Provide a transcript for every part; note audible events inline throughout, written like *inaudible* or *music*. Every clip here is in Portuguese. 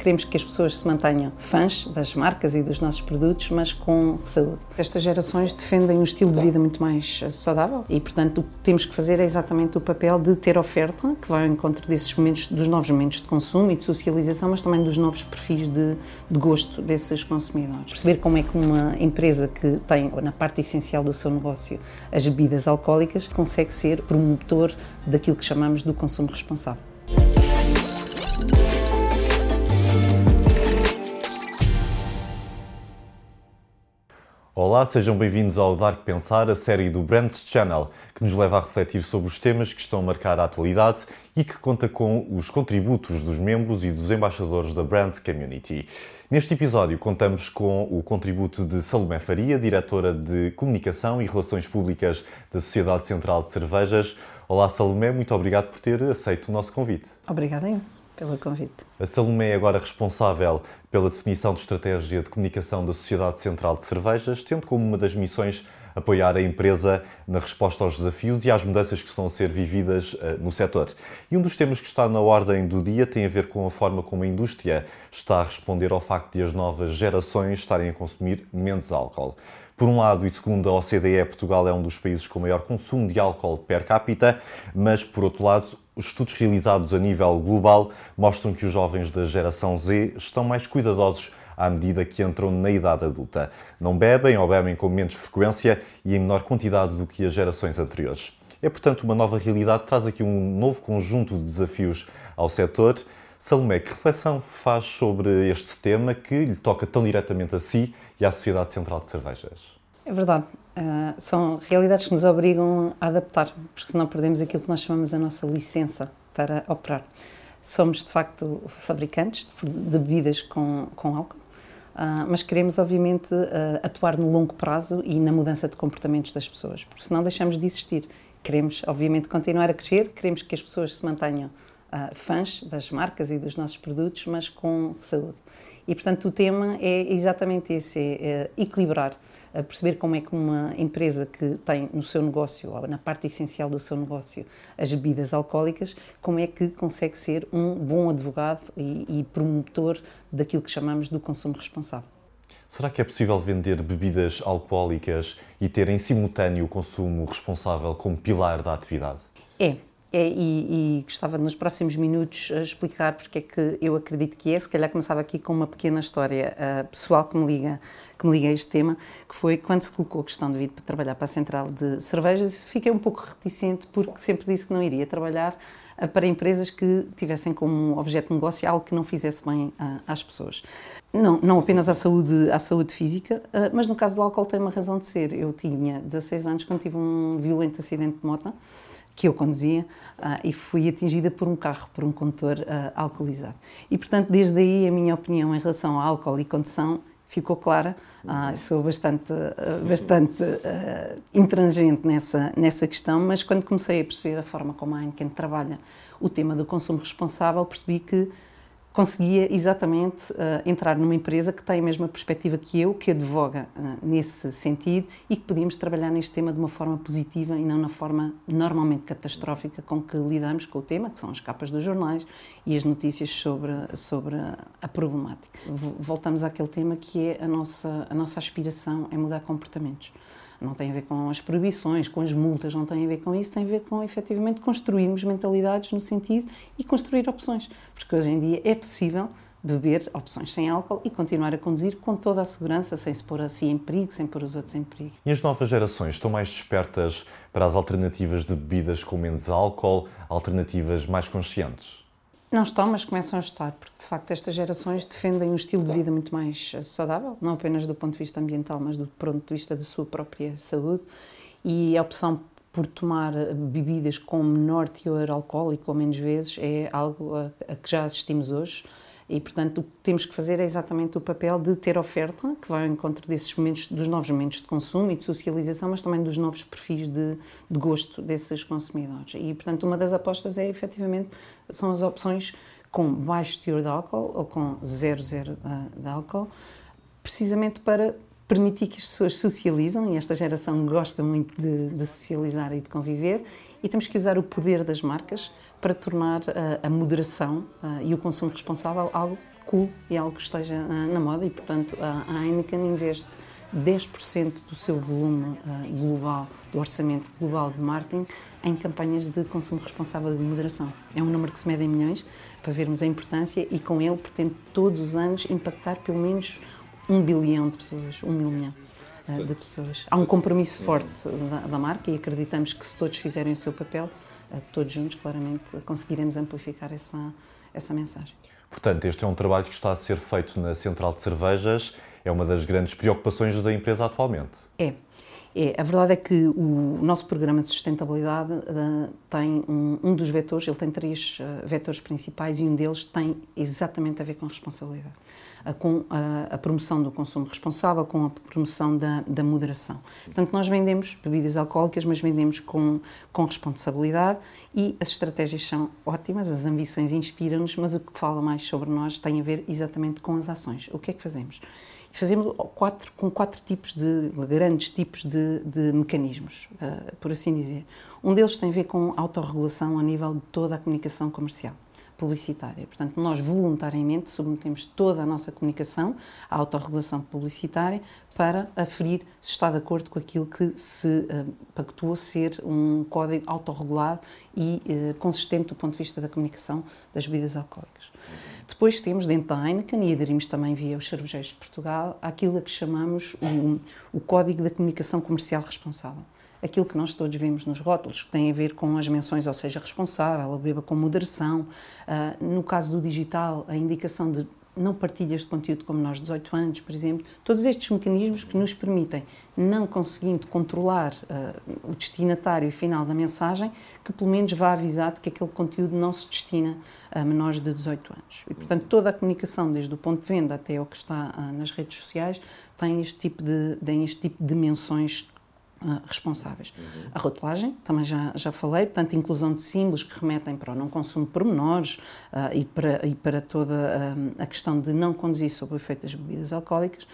Queremos que as pessoas se mantenham fãs das marcas e dos nossos produtos, mas com saúde. Estas gerações defendem um estilo de vida muito mais saudável e, portanto, o que temos que fazer é exatamente o papel de ter oferta que vai ao encontro desses momentos, dos novos momentos de consumo e de socialização, mas também dos novos perfis de, de gosto desses consumidores. Perceber como é que uma empresa que tem na parte essencial do seu negócio as bebidas alcoólicas consegue ser promotor daquilo que chamamos do consumo responsável. Olá, sejam bem-vindos ao Dark Pensar, a série do Brands Channel, que nos leva a refletir sobre os temas que estão a marcar a atualidade e que conta com os contributos dos membros e dos embaixadores da Brand Community. Neste episódio, contamos com o contributo de Salomé Faria, diretora de Comunicação e Relações Públicas da Sociedade Central de Cervejas. Olá, Salomé, muito obrigado por ter aceito o nosso convite. Obrigada, eu pelo convite. A Salomé é agora responsável pela definição de estratégia de comunicação da Sociedade Central de Cervejas, tendo como uma das missões apoiar a empresa na resposta aos desafios e às mudanças que estão a ser vividas uh, no setor. E um dos temas que está na ordem do dia tem a ver com a forma como a indústria está a responder ao facto de as novas gerações estarem a consumir menos álcool. Por um lado, e segundo a OCDE, Portugal é um dos países com maior consumo de álcool per capita, mas por outro lado, os estudos realizados a nível global mostram que os jovens da geração Z estão mais cuidadosos à medida que entram na idade adulta. Não bebem ou bebem com menos frequência e em menor quantidade do que as gerações anteriores. É, portanto, uma nova realidade, traz aqui um novo conjunto de desafios ao setor. Salomé, que reflexão faz sobre este tema que lhe toca tão diretamente a si e à Sociedade Central de Cervejas? É verdade. Uh, são realidades que nos obrigam a adaptar, porque senão perdemos aquilo que nós chamamos a nossa licença para operar. Somos, de facto, fabricantes de bebidas com, com álcool, uh, mas queremos, obviamente, uh, atuar no longo prazo e na mudança de comportamentos das pessoas, porque senão deixamos de existir. Queremos, obviamente, continuar a crescer, queremos que as pessoas se mantenham fãs das marcas e dos nossos produtos, mas com saúde. E, portanto, o tema é exatamente esse, é, é equilibrar, é perceber como é que uma empresa que tem no seu negócio, ou na parte essencial do seu negócio, as bebidas alcoólicas, como é que consegue ser um bom advogado e, e promotor daquilo que chamamos do consumo responsável. Será que é possível vender bebidas alcoólicas e ter em simultâneo o consumo responsável como pilar da atividade? É, é, e, e, gostava nos próximos minutos explicar porque é que eu acredito que é. Se calhar começava aqui com uma pequena história uh, pessoal que me liga que me liga a este tema, que foi quando se colocou a questão de vir para trabalhar para a central de cervejas, fiquei um pouco reticente porque sempre disse que não iria trabalhar uh, para empresas que tivessem como objeto de negócio algo que não fizesse bem uh, às pessoas. Não, não apenas à saúde, à saúde física, mas no caso do álcool tem uma razão de ser. Eu tinha 16 anos quando tive um violento acidente de moto que eu conduzia uh, e fui atingida por um carro, por um condutor uh, alcoolizado. E, portanto, desde aí a minha opinião em relação ao álcool e condução ficou clara. Uh, sou bastante, bastante intransigente nessa, nessa questão, mas quando comecei a perceber a forma como a Heineken trabalha o tema do consumo responsável, percebi que conseguia exatamente uh, entrar numa empresa que tem a mesma perspectiva que eu, que advoga uh, nesse sentido e que podíamos trabalhar neste tema de uma forma positiva e não na forma normalmente catastrófica com que lidamos com o tema, que são as capas dos jornais e as notícias sobre, sobre a problemática. Voltamos àquele tema que é a nossa, a nossa aspiração é mudar comportamentos não tem a ver com as proibições, com as multas, não tem a ver com isso, tem a ver com efetivamente construirmos mentalidades no sentido e construir opções, porque hoje em dia é possível beber opções sem álcool e continuar a conduzir com toda a segurança, sem se pôr assim em perigo, sem pôr os outros em perigo. E as novas gerações estão mais despertas para as alternativas de bebidas com menos álcool, alternativas mais conscientes? Não estão, mas começam a estar, porque de facto estas gerações defendem um estilo de vida muito mais eh, saudável, não apenas do ponto de vista ambiental, mas do ponto de vista da sua própria saúde. E a opção por tomar eh, bebidas com menor teor alcoólico ou menos vezes é algo a, a que já assistimos hoje e, portanto, o que temos que fazer é exatamente o papel de ter oferta, que vai ao encontro desses momentos, dos novos momentos de consumo e de socialização, mas também dos novos perfis de, de gosto desses consumidores. E, portanto, uma das apostas é, efetivamente, são as opções com baixo teor de álcool ou com zero, zero uh, de álcool, precisamente para permitir que as pessoas socializam, e esta geração gosta muito de, de socializar e de conviver, e temos que usar o poder das marcas para tornar a, a moderação uh, e o consumo responsável algo cool e algo que esteja uh, na moda e, portanto, a Heineken investe 10% do seu volume global, do orçamento global de marketing, em campanhas de consumo responsável de moderação. É um número que se mede em milhões, para vermos a importância, e com ele pretende todos os anos impactar pelo menos um bilhão de pessoas, um milhão uh, de pessoas. Há um compromisso forte da, da, marca e acreditamos que se todos fizerem o seu papel, uh, todos juntos, claramente, conseguiremos amplificar essa, essa mensagem. Portanto, este é um trabalho que está a ser feito na Central de Cervejas é uma das grandes preocupações da empresa atualmente. É. É, a verdade é que o nosso programa de sustentabilidade uh, tem um, um, dos vetores, ele tem três uh, vetores principais e um deles tem exatamente a ver com a responsabilidade, uh, com a promoção do consumo responsável, com a promoção da, da, moderação. Portanto, nós vendemos bebidas alcoólicas, mas vendemos com, com responsabilidade e as estratégias são ótimas, as ambições inspiram-nos, mas o que fala mais sobre nós tem a ver exatamente com as ações. O que é que fazemos? Fazemos quatro, com quatro tipos de, grandes tipos de, de mecanismos, uh, por assim dizer. Um deles tem a ver com autorregulação a nível de toda a comunicação comercial publicitária. Portanto, nós voluntariamente submetemos toda a nossa comunicação à autorregulação publicitária para aferir se está de acordo com aquilo que se uh, pactuou ser um código autorregulado e uh, consistente do ponto de vista da comunicação das bebidas alcoólicas. Depois temos dentro da Heineken, e aderimos também via os cervejeiros de Portugal, aquilo a que chamamos o, o Código da Comunicação Comercial Responsável. Aquilo que nós todos vemos nos rótulos, que tem a ver com as menções, ou seja, responsável, beba com moderação. Uh, no caso do digital, a indicação de não partilhas de conteúdo como nós, 18 anos, por exemplo, todos estes mecanismos que nos permitem, não conseguindo controlar uh, o destinatário final da mensagem, que pelo menos vá avisar de que aquele conteúdo não se destina a menores de 18 anos. E, portanto, toda a comunicação, desde o ponto de venda até o que está uh, nas redes sociais, tem este tipo de, tem este tipo de menções responsáveis. Uhum. A rotulagem, também já, já falei, portanto, inclusão de símbolos que remetem para o não consumo de pormenores uh, e, para, e para toda uh, a questão de não conduzir sob o efeito das bebidas alcoólicas.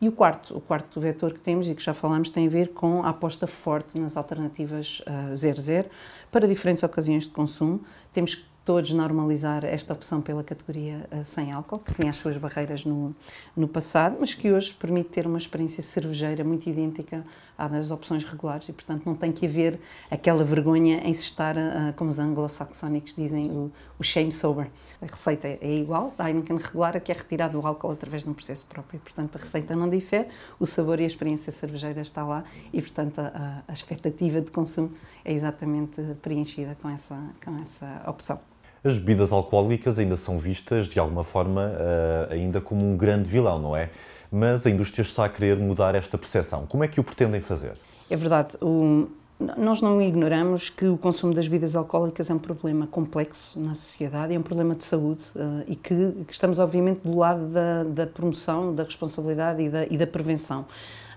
E o quarto, o quarto vetor que temos e que já falámos tem a ver com a aposta forte nas alternativas uh, 00 para diferentes ocasiões de consumo. Temos que todos normalizar esta opção pela categoria uh, sem álcool, que tinha as suas barreiras no, no passado, mas que hoje permite ter uma experiência cervejeira muito idêntica à das opções regulares e, portanto, não tem que haver aquela vergonha em se estar, uh, como os anglo-saxónicos dizem, o, o, shame sober. A receita é igual, a Heineken regular, que é retirado o álcool através de um processo próprio. Portanto, a receita não difere, o sabor e a experiência cervejeira está lá e, portanto, a, a expectativa de consumo é exatamente preenchida com essa, com essa opção as bebidas alcoólicas ainda são vistas de alguma forma uh, ainda como um grande vilão, não é? Mas a indústria está a querer mudar esta percepção. Como é que o pretendem fazer? É verdade. O, nós não ignoramos que o consumo das bebidas alcoólicas é um problema complexo na sociedade, é um problema de saúde uh, e que, que, estamos, obviamente, do lado da, da promoção, da responsabilidade e da, e da prevenção.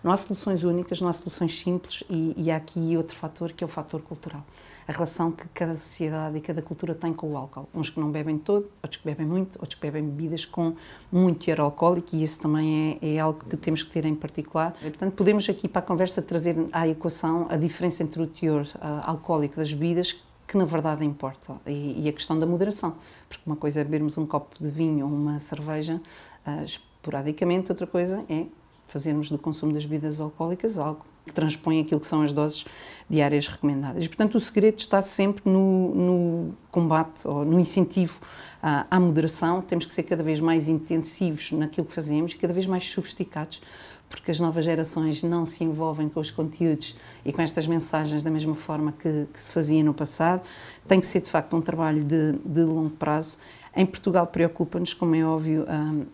Não há soluções únicas, não há soluções simples e, e há aqui outro fator que é o fator cultural a relação que cada sociedade e cada cultura tem com o álcool. Uns que não bebem todo, outros que bebem muito, outros que bebem bebidas com muito teor alcoólico e isso também é, é, algo que temos que ter em particular. Portanto, podemos aqui para a conversa trazer à equação a diferença entre o teor uh, alcoólico das bebidas que na verdade importa e, e, a questão da moderação, porque uma coisa é bebermos um copo de vinho ou uma cerveja uh, esporadicamente, outra coisa é fazermos do consumo das bebidas alcoólicas algo que transpõe aquilo que são as doses diárias recomendadas. Portanto, o segredo está sempre no, no combate ou no incentivo à, à, moderação. Temos que ser cada vez mais intensivos naquilo que fazemos, cada vez mais sofisticados, porque as novas gerações não se envolvem com os conteúdos e com estas mensagens da mesma forma que, que se fazia no passado. Tem que ser, de facto, um trabalho de, de longo prazo em Portugal preocupa-nos, como é óbvio,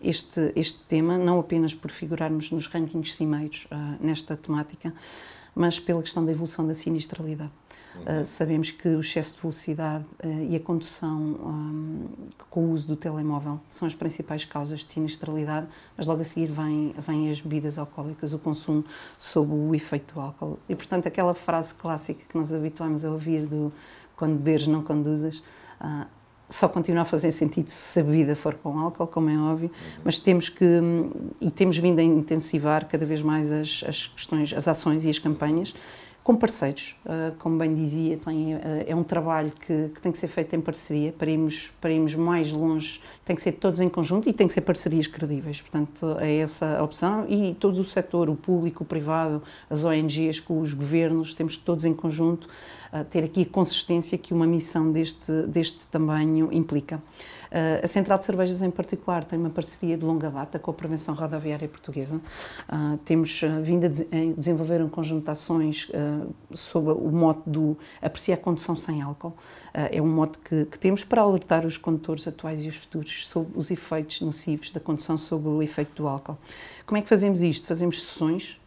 este, este tema, não apenas por figurarmos nos rankings cimeiros ah, nesta temática, mas pela questão da evolução da sinistralidade. Uh, sabemos que o excesso de velocidade e a condução com o uso do telemóvel são as principais causas de sinistralidade, mas logo a seguir vêm, vêm as bebidas alcoólicas, o consumo sob o efeito do álcool. E, portanto, aquela frase clássica que nos habituamos a ouvir do quando beberes não conduzas, só continua a fazer sentido se a bebida for com álcool, como é óbvio, mas temos que, e temos vindo a intensivar cada vez mais as, as questões, as ações e as campanhas com parceiros, uh, como bem dizia, tem, uh, é um trabalho que, que, tem que ser feito em parceria, para irmos, para irmos mais longe, tem que ser todos em conjunto e tem que ser parcerias credíveis, portanto é essa a opção. E todo o setor, o público, o privado, as ONGs, com os governos, temos todos em conjunto ter aqui a consistência que uma missão deste, deste tamanho implica. A Central de Cervejas, em particular, tem uma parceria de longa data com a Prevenção Rodoviária Portuguesa. Temos vindo a desenvolver um conjunto de ações sob o mote do apreciar a condução sem álcool. é um mote que, que, temos para alertar os condutores atuais e os futuros sobre os efeitos nocivos da condução sobre o efeito do álcool. Como é que fazemos isto? Fazemos sessões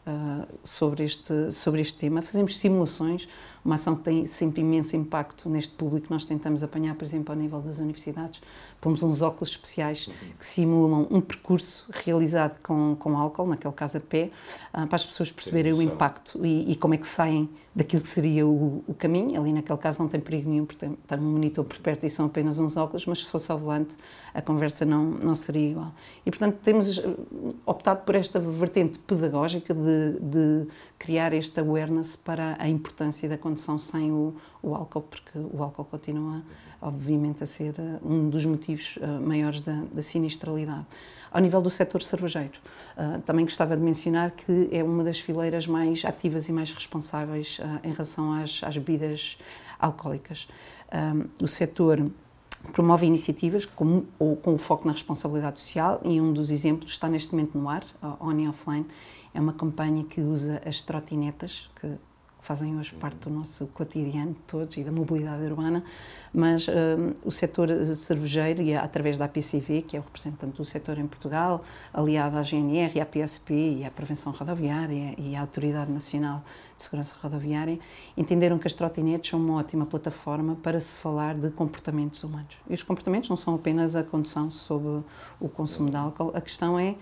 sobre, este, sobre este tema, fazemos simulações, uma ação que tem sempre imenso impacto neste público. Nós tentamos apanhar, por exemplo, ao nível das universidades, pomos uns óculos especiais que simulam um percurso realizado com, com álcool, naquele caso a pé, uh, para as pessoas perceberem o impacto e, e, como é que saem daquilo que seria o, o, caminho. Ali, naquele caso, não tem perigo nenhum, porque tem, tem um monitor por perto e são apenas uns óculos, mas se fosse ao volante, a conversa não, não seria igual. E, portanto, temos optado por esta vertente pedagógica de, de criar este awareness para a importância da condução sem o, o álcool, porque o álcool continua, obviamente, a ser eh, um dos motivos uh, maiores da, da, sinistralidade. Ao nível do setor cervejeiro, também gostava de mencionar que é uma das fileiras mais ativas e mais responsáveis em relação às, às bebidas alcoólicas. o setor promove iniciativas com, ou, com foco na responsabilidade social e um dos exemplos está neste momento no ar, On e Offline. É uma campanha que usa as trotinetas, que fazem hoje parte do nosso cotidiano de todos e da mobilidade urbana, mas um, o setor cervejeiro, e através da APCV, que é o representante do setor em Portugal, aliado à GNR, à PSP e à Prevenção Rodoviária e à Autoridade Nacional de Segurança Rodoviária, entenderam que as trotinetes são uma ótima plataforma para se falar de comportamentos humanos. E os comportamentos não são apenas a condução sob o consumo de álcool, a questão é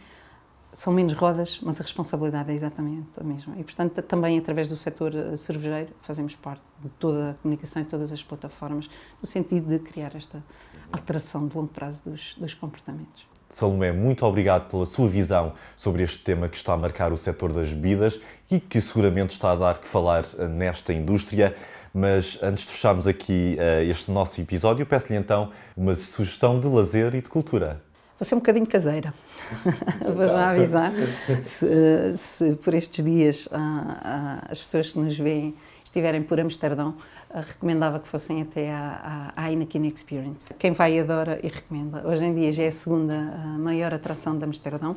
são menos rodas, mas a responsabilidade é exatamente a mesma. E, portanto, também através do setor eh, cervejeiro fazemos parte de toda a comunicação e todas as plataformas, no sentido de criar esta alteração de longo prazo dos, dos comportamentos. Salomé, muito obrigado pela sua visão sobre este tema que está a marcar o setor das bebidas e que seguramente está a dar que falar eh, nesta indústria. Mas antes de fecharmos aqui uh, este nosso episódio, peço-lhe então uma sugestão de lazer e de cultura. Vou ser um bocadinho caseira. *laughs* Vou já avisar. Se, se por estes dias ah, ah, as pessoas que nos veem estiverem por Amsterdão, ah, recomendava que fossem até à, à Heineken Experience. Quem vai adora e recomenda. Hoje em dia já é a segunda maior atração de Amsterdão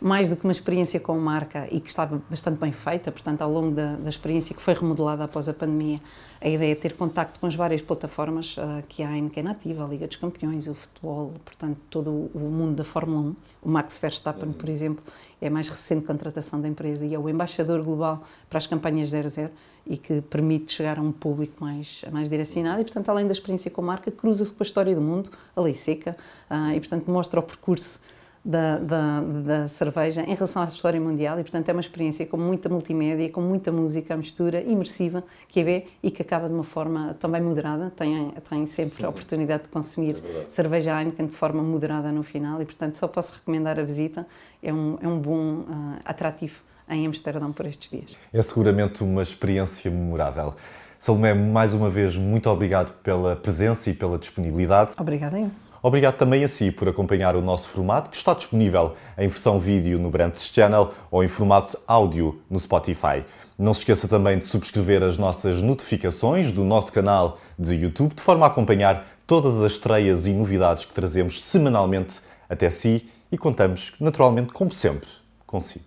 mais do que uma experiência com marca e que estava bastante bem feita, portanto, ao longo da, da, experiência que foi remodelada após a pandemia, a ideia é ter contacto com as várias plataformas uh, que há em que é nativa, a Liga dos Campeões, o futebol, portanto, todo o mundo da Fórmula 1. O Max Verstappen, por exemplo, é a mais recente contratação da empresa e é o embaixador global para as campanhas 00 e que permite chegar a um público mais, mais direcionado e, portanto, além da experiência com marca, cruza-se com a história do mundo, a lei seca, uh, e, portanto, mostra o percurso da, da, da, cerveja em relação à história mundial e, portanto, é uma experiência com muita multimédia, com muita música, mistura imersiva, que é e que acaba de uma forma também moderada. Tem, tem sempre a oportunidade de consumir é cerveja Heineken de forma moderada no final e, portanto, só posso recomendar a visita. É um, é um bom uh, atrativo em Amsterdão por estes dias. É seguramente uma experiência memorável. Salomé, mais uma vez, muito obrigado pela presença e pela disponibilidade. Obrigada eu. Obrigado também a si por acompanhar o nosso formato, que está disponível em versão vídeo no Brands Channel ou em formato áudio no Spotify. Não se esqueça também de subscrever as nossas notificações do nosso canal de YouTube, de forma a acompanhar todas as estreias e novidades que trazemos semanalmente até si e contamos, naturalmente, como sempre, consigo.